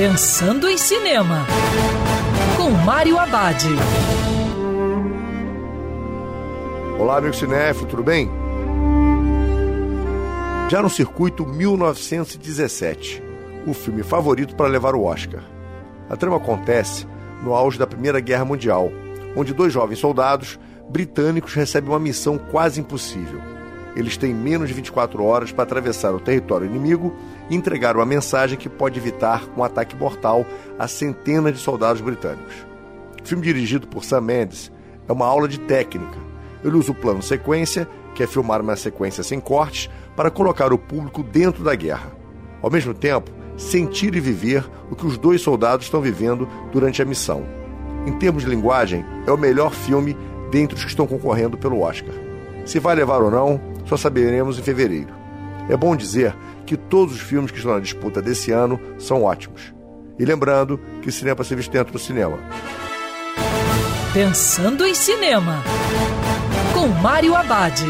Pensando em Cinema, com Mário Abad. Olá, amigo cinéfilo, tudo bem? Já no circuito 1917, o filme favorito para levar o Oscar. A trama acontece no auge da Primeira Guerra Mundial, onde dois jovens soldados britânicos recebem uma missão quase impossível. Eles têm menos de 24 horas para atravessar o território inimigo e entregar uma mensagem que pode evitar um ataque mortal a centenas de soldados britânicos. O filme dirigido por Sam Mendes é uma aula de técnica. Ele usa o plano sequência, que é filmar uma sequência sem cortes, para colocar o público dentro da guerra. Ao mesmo tempo, sentir e viver o que os dois soldados estão vivendo durante a missão. Em termos de linguagem, é o melhor filme dentre os que estão concorrendo pelo Oscar. Se vai levar ou não, só saberemos em fevereiro. É bom dizer que todos os filmes que estão na disputa desse ano são ótimos. E lembrando que o cinema é para ser visto dentro do cinema. Pensando em Cinema, com Mário Abad.